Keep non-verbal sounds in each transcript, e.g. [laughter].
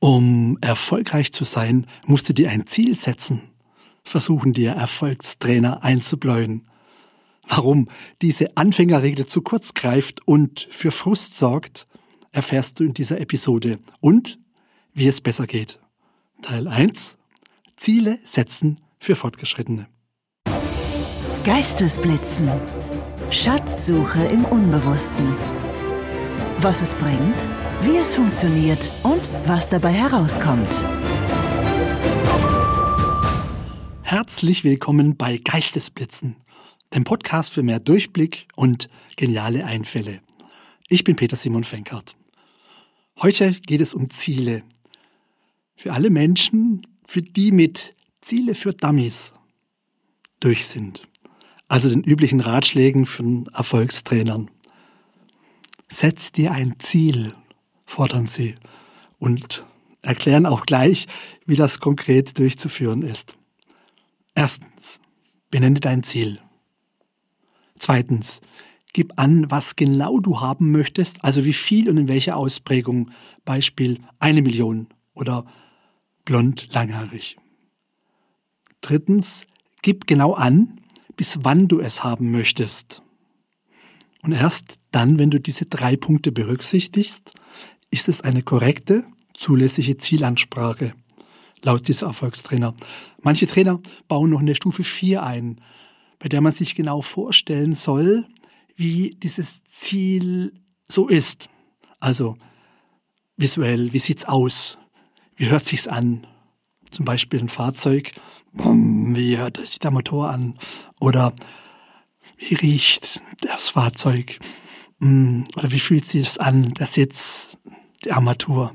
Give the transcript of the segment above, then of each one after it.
Um erfolgreich zu sein, musst du dir ein Ziel setzen, versuchen dir Erfolgstrainer einzubläuen. Warum diese Anfängerregel zu kurz greift und für Frust sorgt, erfährst du in dieser Episode und wie es besser geht. Teil 1 Ziele setzen für Fortgeschrittene. Geistesblitzen. Schatzsuche im Unbewussten. Was es bringt, wie es funktioniert und was dabei herauskommt. Herzlich willkommen bei Geistesblitzen, dem Podcast für mehr Durchblick und geniale Einfälle. Ich bin Peter Simon Fenkert. Heute geht es um Ziele. Für alle Menschen, für die mit Ziele für Dummies durch sind. Also den üblichen Ratschlägen von Erfolgstrainern. Setz dir ein Ziel, fordern sie und erklären auch gleich, wie das konkret durchzuführen ist. Erstens, benenne dein Ziel. Zweitens, gib an, was genau du haben möchtest, also wie viel und in welcher Ausprägung. Beispiel eine Million oder blond langhaarig. Drittens, gib genau an, bis wann du es haben möchtest. Und erst dann, wenn du diese drei Punkte berücksichtigst, ist es eine korrekte, zulässige Zielansprache, laut dieser Erfolgstrainer. Manche Trainer bauen noch eine Stufe 4 ein, bei der man sich genau vorstellen soll, wie dieses Ziel so ist. Also visuell, wie sieht's aus? Wie hört sich's an? Zum Beispiel ein Fahrzeug, wie hört sich der Motor an? Oder wie riecht das Fahrzeug? Hm, oder wie fühlt sich das an, der Sitz, die Armatur?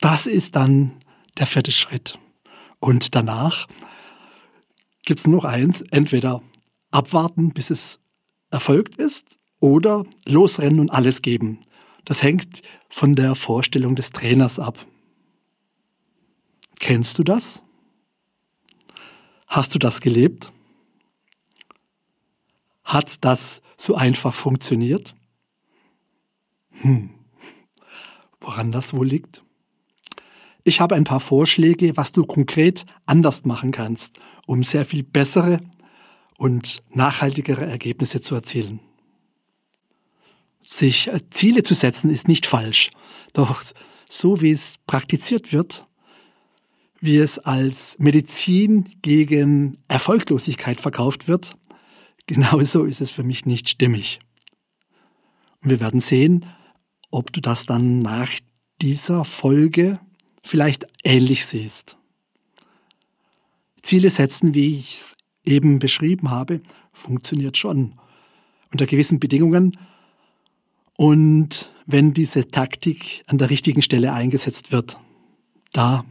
Das ist dann der vierte Schritt. Und danach gibt es noch eins, entweder abwarten, bis es erfolgt ist, oder losrennen und alles geben. Das hängt von der Vorstellung des Trainers ab. Kennst du das? Hast du das gelebt? Hat das so einfach funktioniert? Hm. Woran das wohl liegt? Ich habe ein paar Vorschläge, was du konkret anders machen kannst, um sehr viel bessere und nachhaltigere Ergebnisse zu erzielen. Sich äh, Ziele zu setzen ist nicht falsch, doch so wie es praktiziert wird, wie es als Medizin gegen Erfolglosigkeit verkauft wird, Genauso ist es für mich nicht stimmig. Und wir werden sehen, ob du das dann nach dieser Folge vielleicht ähnlich siehst. Ziele setzen, wie ich es eben beschrieben habe, funktioniert schon unter gewissen Bedingungen und wenn diese Taktik an der richtigen Stelle eingesetzt wird, da,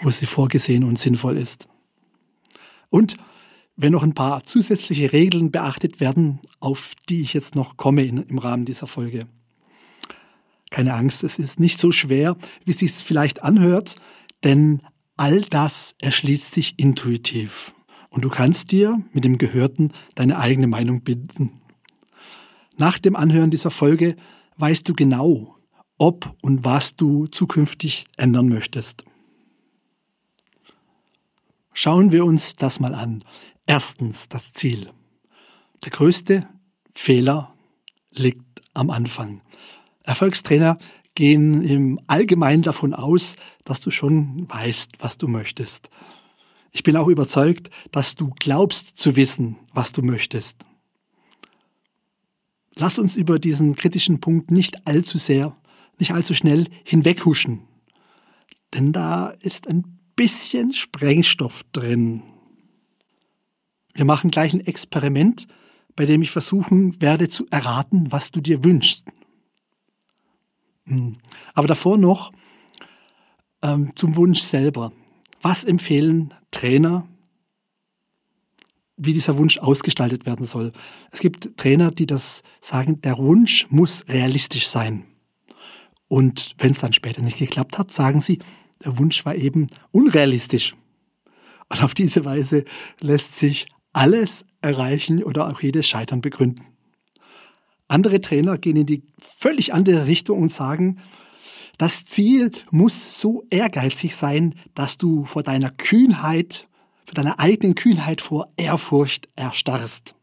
wo sie vorgesehen und sinnvoll ist. Und wenn noch ein paar zusätzliche Regeln beachtet werden, auf die ich jetzt noch komme in, im Rahmen dieser Folge. Keine Angst, es ist nicht so schwer, wie es sich vielleicht anhört, denn all das erschließt sich intuitiv. Und du kannst dir mit dem Gehörten deine eigene Meinung bilden. Nach dem Anhören dieser Folge weißt du genau, ob und was du zukünftig ändern möchtest. Schauen wir uns das mal an. Erstens das Ziel. Der größte Fehler liegt am Anfang. Erfolgstrainer gehen im Allgemeinen davon aus, dass du schon weißt, was du möchtest. Ich bin auch überzeugt, dass du glaubst zu wissen, was du möchtest. Lass uns über diesen kritischen Punkt nicht allzu sehr, nicht allzu schnell hinweghuschen. Denn da ist ein bisschen Sprengstoff drin. Wir machen gleich ein Experiment, bei dem ich versuchen werde zu erraten, was du dir wünschst. Hm. Aber davor noch ähm, zum Wunsch selber. Was empfehlen Trainer, wie dieser Wunsch ausgestaltet werden soll? Es gibt Trainer, die das sagen, der Wunsch muss realistisch sein. Und wenn es dann später nicht geklappt hat, sagen sie, der Wunsch war eben unrealistisch. Und auf diese Weise lässt sich alles erreichen oder auch jedes Scheitern begründen. Andere Trainer gehen in die völlig andere Richtung und sagen, Das Ziel muss so ehrgeizig sein, dass du vor deiner Kühnheit, vor deiner eigenen Kühnheit vor Ehrfurcht erstarrst.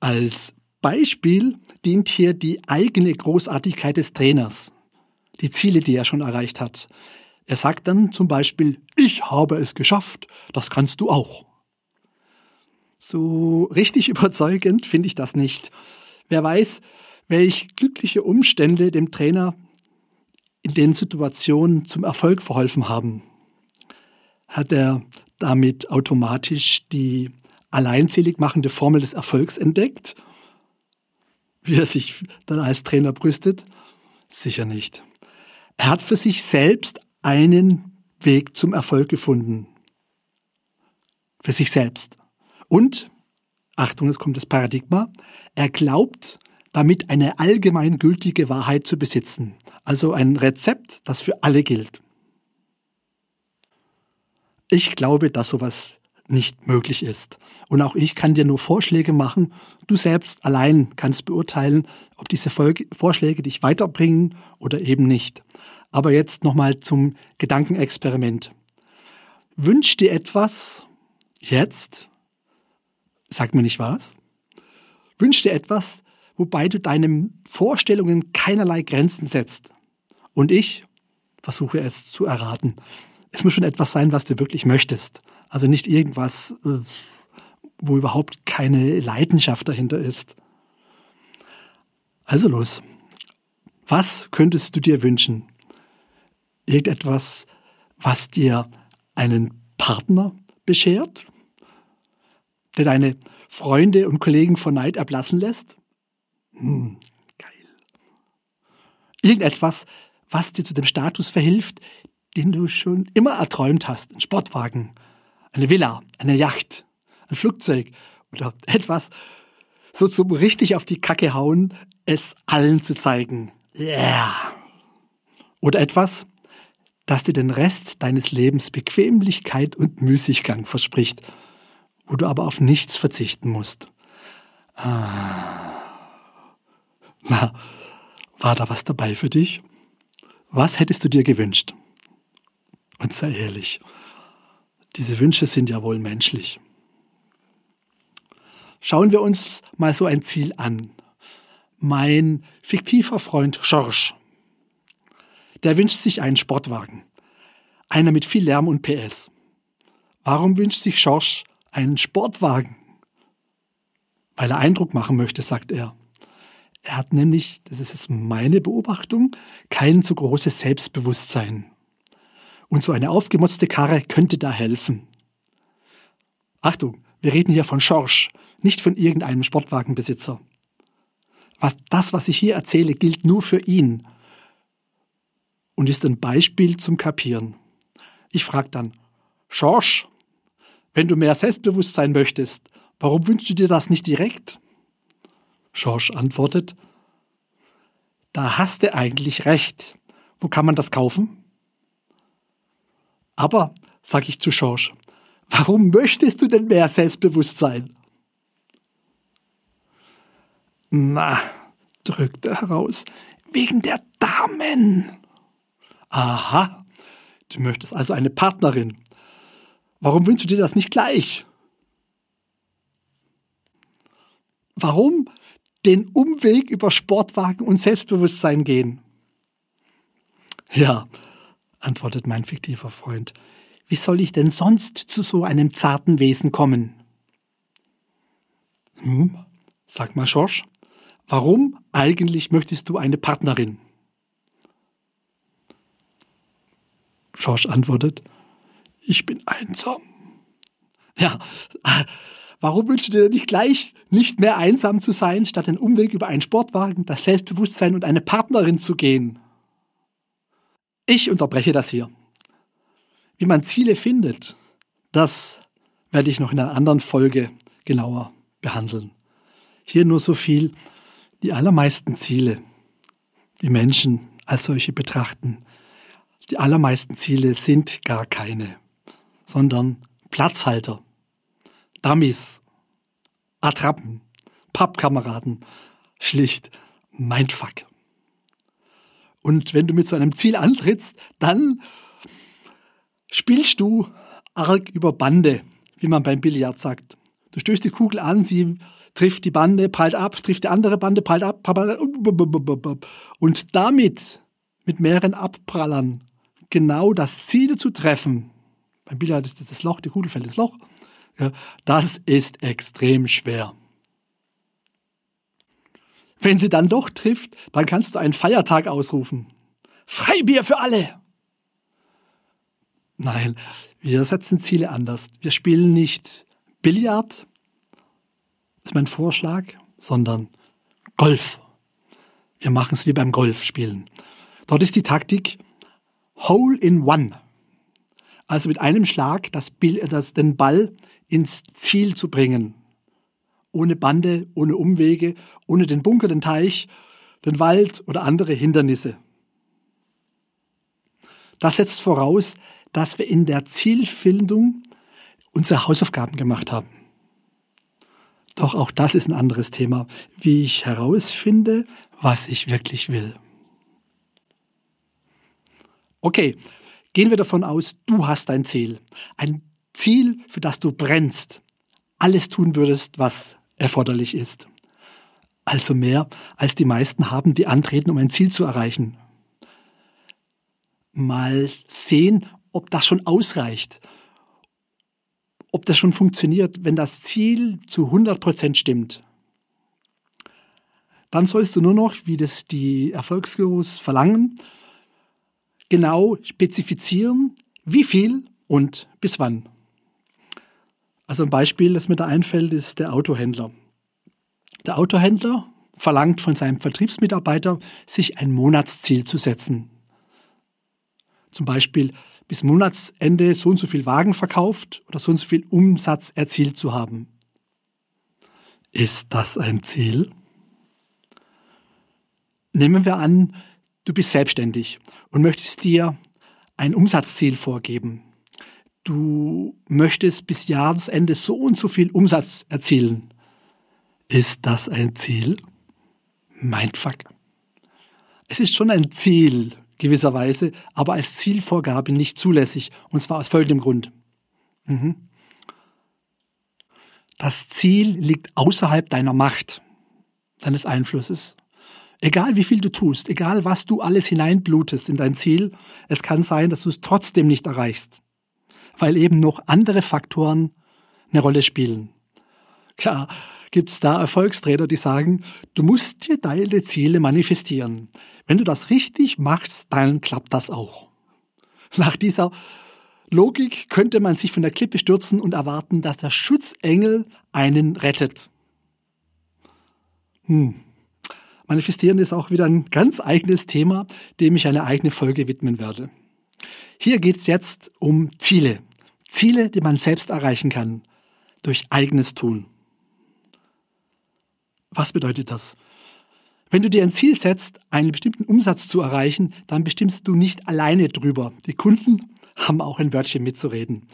Als Beispiel dient hier die eigene Großartigkeit des Trainers, die Ziele, die er schon erreicht hat. Er sagt dann zum Beispiel, ich habe es geschafft, das kannst du auch. So richtig [laughs] überzeugend finde ich das nicht. Wer weiß, welch glückliche Umstände dem Trainer in den Situationen zum Erfolg verholfen haben. Hat er damit automatisch die alleinzählig machende Formel des Erfolgs entdeckt? Wie er sich dann als Trainer brüstet? Sicher nicht. Er hat für sich selbst einen Weg zum Erfolg gefunden. Für sich selbst. Und, Achtung, es kommt das Paradigma, er glaubt, damit eine allgemein gültige Wahrheit zu besitzen. Also ein Rezept, das für alle gilt. Ich glaube, dass sowas nicht möglich ist. Und auch ich kann dir nur Vorschläge machen. Du selbst allein kannst beurteilen, ob diese Vorschläge dich weiterbringen oder eben nicht. Aber jetzt nochmal zum Gedankenexperiment. Wünsch dir etwas jetzt, sag mir nicht was, wünsch dir etwas, wobei du deinen Vorstellungen keinerlei Grenzen setzt. Und ich versuche es zu erraten. Es muss schon etwas sein, was du wirklich möchtest. Also nicht irgendwas, äh, wo überhaupt keine Leidenschaft dahinter ist. Also los. Was könntest du dir wünschen? Irgendetwas, was dir einen Partner beschert, der deine Freunde und Kollegen vor Neid erblassen lässt? Hm, geil. Irgendetwas, was dir zu dem Status verhilft, den du schon immer erträumt hast. Ein Sportwagen, eine Villa, eine Yacht, ein Flugzeug oder etwas, so zum richtig auf die Kacke hauen, es allen zu zeigen. Yeah. Oder etwas, das dir den Rest deines Lebens Bequemlichkeit und Müßiggang verspricht, wo du aber auf nichts verzichten musst. Ah. Na, war da was dabei für dich? Was hättest du dir gewünscht? Und sei ehrlich, diese Wünsche sind ja wohl menschlich. Schauen wir uns mal so ein Ziel an. Mein fiktiver Freund Georges der wünscht sich einen Sportwagen. Einer mit viel Lärm und PS. Warum wünscht sich Schorsch einen Sportwagen? Weil er Eindruck machen möchte, sagt er. Er hat nämlich, das ist jetzt meine Beobachtung, kein zu großes Selbstbewusstsein. Und so eine aufgemotzte Karre könnte da helfen. Achtung, wir reden hier von Schorsch, nicht von irgendeinem Sportwagenbesitzer. Was, das, was ich hier erzähle, gilt nur für ihn und ist ein Beispiel zum Kapieren. Ich frage dann, Schorsch, wenn du mehr Selbstbewusstsein möchtest, warum wünschst du dir das nicht direkt? Schorsch antwortet, da hast du eigentlich recht. Wo kann man das kaufen? Aber, sag ich zu Schorsch, warum möchtest du denn mehr Selbstbewusstsein? Na, drückt er heraus, wegen der Damen. Aha, du möchtest also eine Partnerin. Warum wünschst du dir das nicht gleich? Warum den Umweg über Sportwagen und Selbstbewusstsein gehen? Ja, antwortet mein fiktiver Freund, wie soll ich denn sonst zu so einem zarten Wesen kommen? Hm, sag mal, Schorsch, warum eigentlich möchtest du eine Partnerin? Schorsch antwortet, ich bin einsam. Ja, [laughs] warum wünschst du dir nicht gleich, nicht mehr einsam zu sein, statt den Umweg über einen Sportwagen, das Selbstbewusstsein und eine Partnerin zu gehen? Ich unterbreche das hier. Wie man Ziele findet, das werde ich noch in einer anderen Folge genauer behandeln. Hier nur so viel, die allermeisten Ziele, die Menschen als solche betrachten, die allermeisten Ziele sind gar keine, sondern Platzhalter, Dummies, Attrappen, Pappkameraden, schlicht Mindfuck. Und wenn du mit so einem Ziel antrittst, dann spielst du arg über Bande, wie man beim Billard sagt. Du stößt die Kugel an, sie trifft die Bande, prallt ab, trifft die andere Bande, prallt ab, und damit mit mehreren Abprallern genau das Ziel zu treffen. Beim Billard ist das, Loch, die Kugel fällt ins Loch. Ja, das ist extrem schwer. Wenn sie dann doch trifft, dann kannst du einen Feiertag ausrufen. Freibier für alle! Nein, wir setzen Ziele anders. Wir spielen nicht Billard, ist mein Vorschlag, sondern Golf. Wir machen es wie beim Golfspielen. Dort ist die Taktik Hole in One. Also mit einem Schlag das, das, den Ball ins Ziel zu bringen ohne Bande, ohne Umwege, ohne den Bunker, den Teich, den Wald oder andere Hindernisse. Das setzt voraus, dass wir in der Zielfindung unsere Hausaufgaben gemacht haben. Doch auch das ist ein anderes Thema, wie ich herausfinde, was ich wirklich will. Okay, gehen wir davon aus, du hast ein Ziel. Ein Ziel, für das du brennst. Alles tun würdest, was erforderlich ist. Also mehr, als die meisten haben, die antreten, um ein Ziel zu erreichen. Mal sehen, ob das schon ausreicht, ob das schon funktioniert, wenn das Ziel zu 100 Prozent stimmt. Dann sollst du nur noch, wie das die Erfolgsgurus verlangen, genau spezifizieren, wie viel und bis wann. Also ein Beispiel, das mir da einfällt, ist der Autohändler. Der Autohändler verlangt von seinem Vertriebsmitarbeiter, sich ein Monatsziel zu setzen. Zum Beispiel bis Monatsende so und so viel Wagen verkauft oder so und so viel Umsatz erzielt zu haben. Ist das ein Ziel? Nehmen wir an, du bist selbstständig und möchtest dir ein Umsatzziel vorgeben du möchtest bis Jahresende so und so viel Umsatz erzielen. Ist das ein Ziel? Mindfuck. Es ist schon ein Ziel, gewisserweise, aber als Zielvorgabe nicht zulässig. Und zwar aus folgendem Grund. Mhm. Das Ziel liegt außerhalb deiner Macht, deines Einflusses. Egal wie viel du tust, egal was du alles hineinblutest in dein Ziel, es kann sein, dass du es trotzdem nicht erreichst weil eben noch andere Faktoren eine Rolle spielen. Klar, gibt es da Erfolgstrainer, die sagen, du musst dir deine Ziele manifestieren. Wenn du das richtig machst, dann klappt das auch. Nach dieser Logik könnte man sich von der Klippe stürzen und erwarten, dass der Schutzengel einen rettet. Hm. Manifestieren ist auch wieder ein ganz eigenes Thema, dem ich eine eigene Folge widmen werde. Hier geht es jetzt um Ziele. Ziele, die man selbst erreichen kann durch eigenes Tun. Was bedeutet das? Wenn du dir ein Ziel setzt, einen bestimmten Umsatz zu erreichen, dann bestimmst du nicht alleine drüber. Die Kunden haben auch ein Wörtchen mitzureden.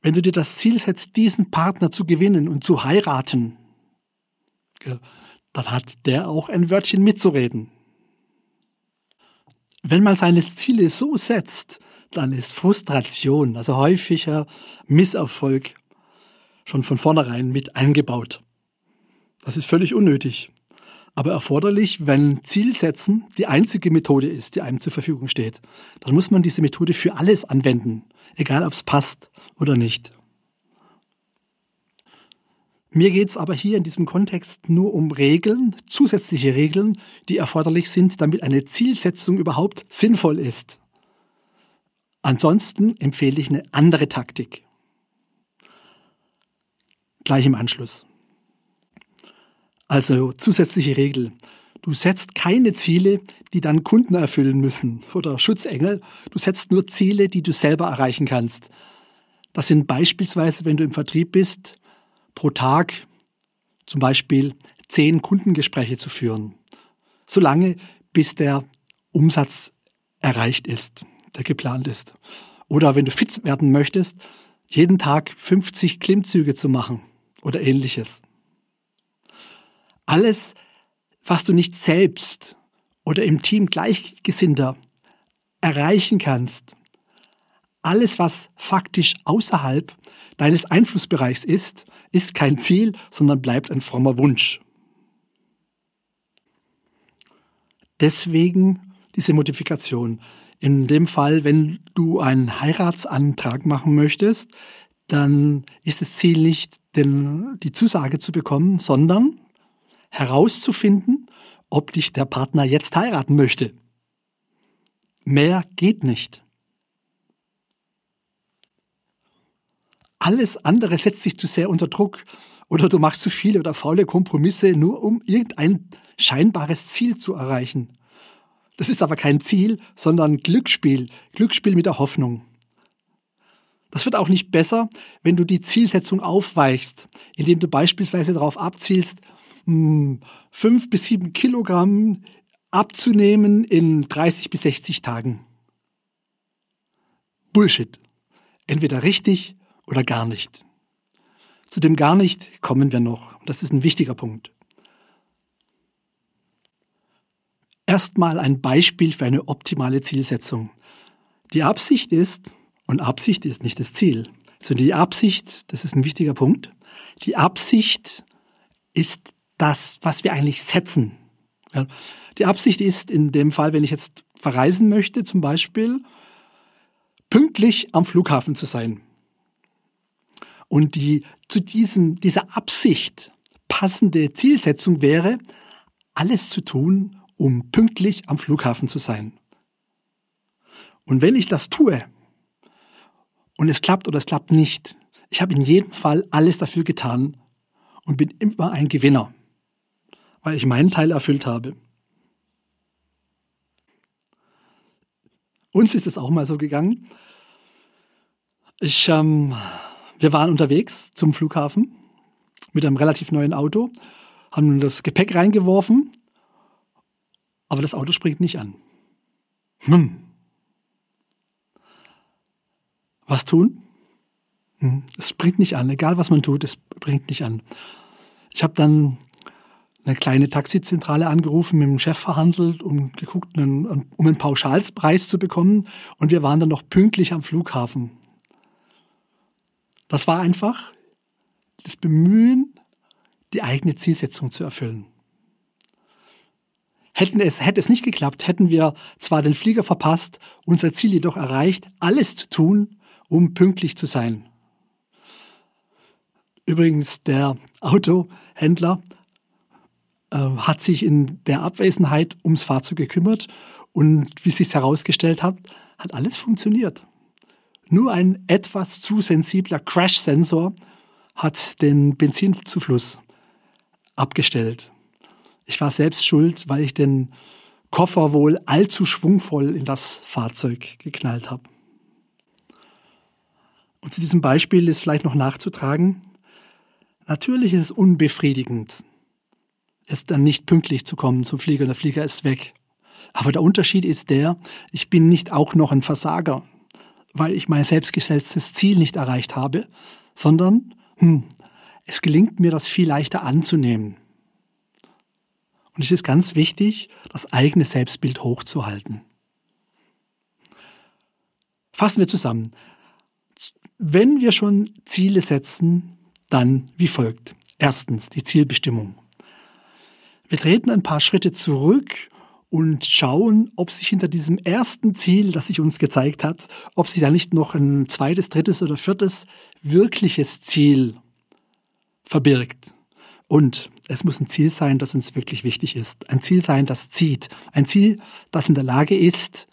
Wenn du dir das Ziel setzt, diesen Partner zu gewinnen und zu heiraten, dann hat der auch ein Wörtchen mitzureden. Wenn man seine Ziele so setzt, dann ist Frustration, also häufiger Misserfolg, schon von vornherein mit eingebaut. Das ist völlig unnötig, aber erforderlich, wenn Zielsetzen die einzige Methode ist, die einem zur Verfügung steht. Dann muss man diese Methode für alles anwenden, egal ob es passt oder nicht. Mir geht es aber hier in diesem Kontext nur um Regeln, zusätzliche Regeln, die erforderlich sind, damit eine Zielsetzung überhaupt sinnvoll ist. Ansonsten empfehle ich eine andere Taktik. Gleich im Anschluss. Also zusätzliche Regel. Du setzt keine Ziele, die dann Kunden erfüllen müssen oder Schutzengel. Du setzt nur Ziele, die du selber erreichen kannst. Das sind beispielsweise, wenn du im Vertrieb bist, pro Tag zum Beispiel zehn Kundengespräche zu führen, solange bis der Umsatz erreicht ist, der geplant ist. Oder wenn du fit werden möchtest, jeden Tag 50 Klimmzüge zu machen oder ähnliches. Alles, was du nicht selbst oder im Team Gleichgesinnter erreichen kannst, alles, was faktisch außerhalb deines Einflussbereichs ist, ist kein Ziel, sondern bleibt ein frommer Wunsch. Deswegen diese Modifikation. In dem Fall, wenn du einen Heiratsantrag machen möchtest, dann ist das Ziel nicht, den, die Zusage zu bekommen, sondern herauszufinden, ob dich der Partner jetzt heiraten möchte. Mehr geht nicht. Alles andere setzt dich zu sehr unter Druck oder du machst zu viele oder faule Kompromisse, nur um irgendein scheinbares Ziel zu erreichen. Das ist aber kein Ziel, sondern Glücksspiel, Glücksspiel mit der Hoffnung. Das wird auch nicht besser, wenn du die Zielsetzung aufweichst, indem du beispielsweise darauf abzielst, hm, fünf bis sieben Kilogramm abzunehmen in 30 bis 60 Tagen. Bullshit. Entweder richtig oder gar nicht. Zu dem gar nicht kommen wir noch. Das ist ein wichtiger Punkt. Erstmal ein Beispiel für eine optimale Zielsetzung. Die Absicht ist, und Absicht ist nicht das Ziel, sondern die Absicht, das ist ein wichtiger Punkt, die Absicht ist das, was wir eigentlich setzen. Die Absicht ist in dem Fall, wenn ich jetzt verreisen möchte, zum Beispiel, pünktlich am Flughafen zu sein. Und die zu diesem, dieser Absicht passende Zielsetzung wäre, alles zu tun, um pünktlich am Flughafen zu sein. Und wenn ich das tue und es klappt oder es klappt nicht, ich habe in jedem Fall alles dafür getan und bin immer ein Gewinner, weil ich meinen Teil erfüllt habe. Uns ist es auch mal so gegangen. Ich ähm, wir waren unterwegs zum Flughafen mit einem relativ neuen Auto, haben das Gepäck reingeworfen, aber das Auto springt nicht an. Hm. Was tun? Hm. Es springt nicht an, egal was man tut, es springt nicht an. Ich habe dann eine kleine Taxizentrale angerufen, mit dem Chef verhandelt und geguckt, um einen Pauschalspreis zu bekommen. Und wir waren dann noch pünktlich am Flughafen. Das war einfach das Bemühen, die eigene Zielsetzung zu erfüllen. Hätten es, hätte es nicht geklappt, hätten wir zwar den Flieger verpasst, unser Ziel jedoch erreicht, alles zu tun, um pünktlich zu sein. Übrigens, der Autohändler hat sich in der Abwesenheit ums Fahrzeug gekümmert und wie sich herausgestellt hat, hat alles funktioniert. Nur ein etwas zu sensibler Crash-Sensor hat den Benzinzufluss abgestellt. Ich war selbst schuld, weil ich den Koffer wohl allzu schwungvoll in das Fahrzeug geknallt habe. Und zu diesem Beispiel ist vielleicht noch nachzutragen, natürlich ist es unbefriedigend, jetzt dann nicht pünktlich zu kommen zum Flieger, der Flieger ist weg. Aber der Unterschied ist der, ich bin nicht auch noch ein Versager weil ich mein selbstgesetztes Ziel nicht erreicht habe, sondern hm, es gelingt mir, das viel leichter anzunehmen. Und es ist ganz wichtig, das eigene Selbstbild hochzuhalten. Fassen wir zusammen. Wenn wir schon Ziele setzen, dann wie folgt. Erstens die Zielbestimmung. Wir treten ein paar Schritte zurück und schauen, ob sich hinter diesem ersten Ziel, das sich uns gezeigt hat, ob sich da nicht noch ein zweites, drittes oder viertes wirkliches Ziel verbirgt. Und es muss ein Ziel sein, das uns wirklich wichtig ist. Ein Ziel sein, das zieht. Ein Ziel, das in der Lage ist,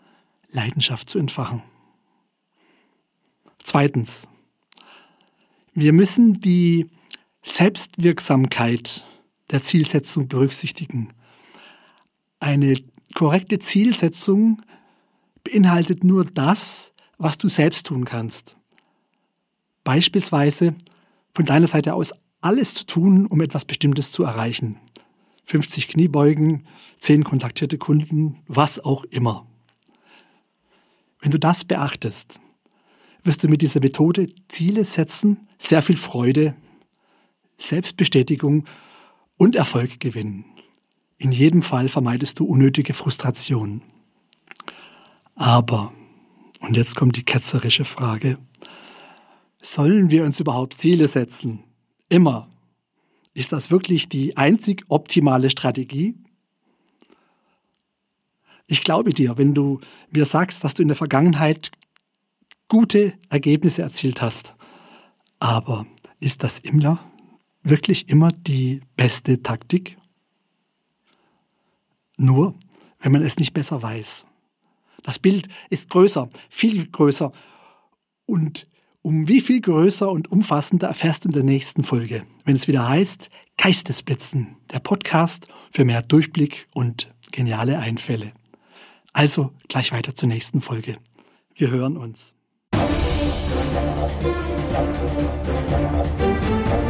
Leidenschaft zu entfachen. Zweitens. Wir müssen die Selbstwirksamkeit der Zielsetzung berücksichtigen. Eine korrekte Zielsetzung beinhaltet nur das, was du selbst tun kannst. Beispielsweise von deiner Seite aus alles zu tun, um etwas Bestimmtes zu erreichen. 50 Kniebeugen, 10 kontaktierte Kunden, was auch immer. Wenn du das beachtest, wirst du mit dieser Methode Ziele setzen, sehr viel Freude, Selbstbestätigung und Erfolg gewinnen. In jedem Fall vermeidest du unnötige Frustration. Aber, und jetzt kommt die ketzerische Frage, sollen wir uns überhaupt Ziele setzen? Immer. Ist das wirklich die einzig optimale Strategie? Ich glaube dir, wenn du mir sagst, dass du in der Vergangenheit gute Ergebnisse erzielt hast. Aber ist das immer wirklich immer die beste Taktik? Nur, wenn man es nicht besser weiß. Das Bild ist größer, viel größer. Und um wie viel größer und umfassender erfährst du in der nächsten Folge, wenn es wieder heißt Geistesblitzen, der Podcast für mehr Durchblick und geniale Einfälle. Also gleich weiter zur nächsten Folge. Wir hören uns. You.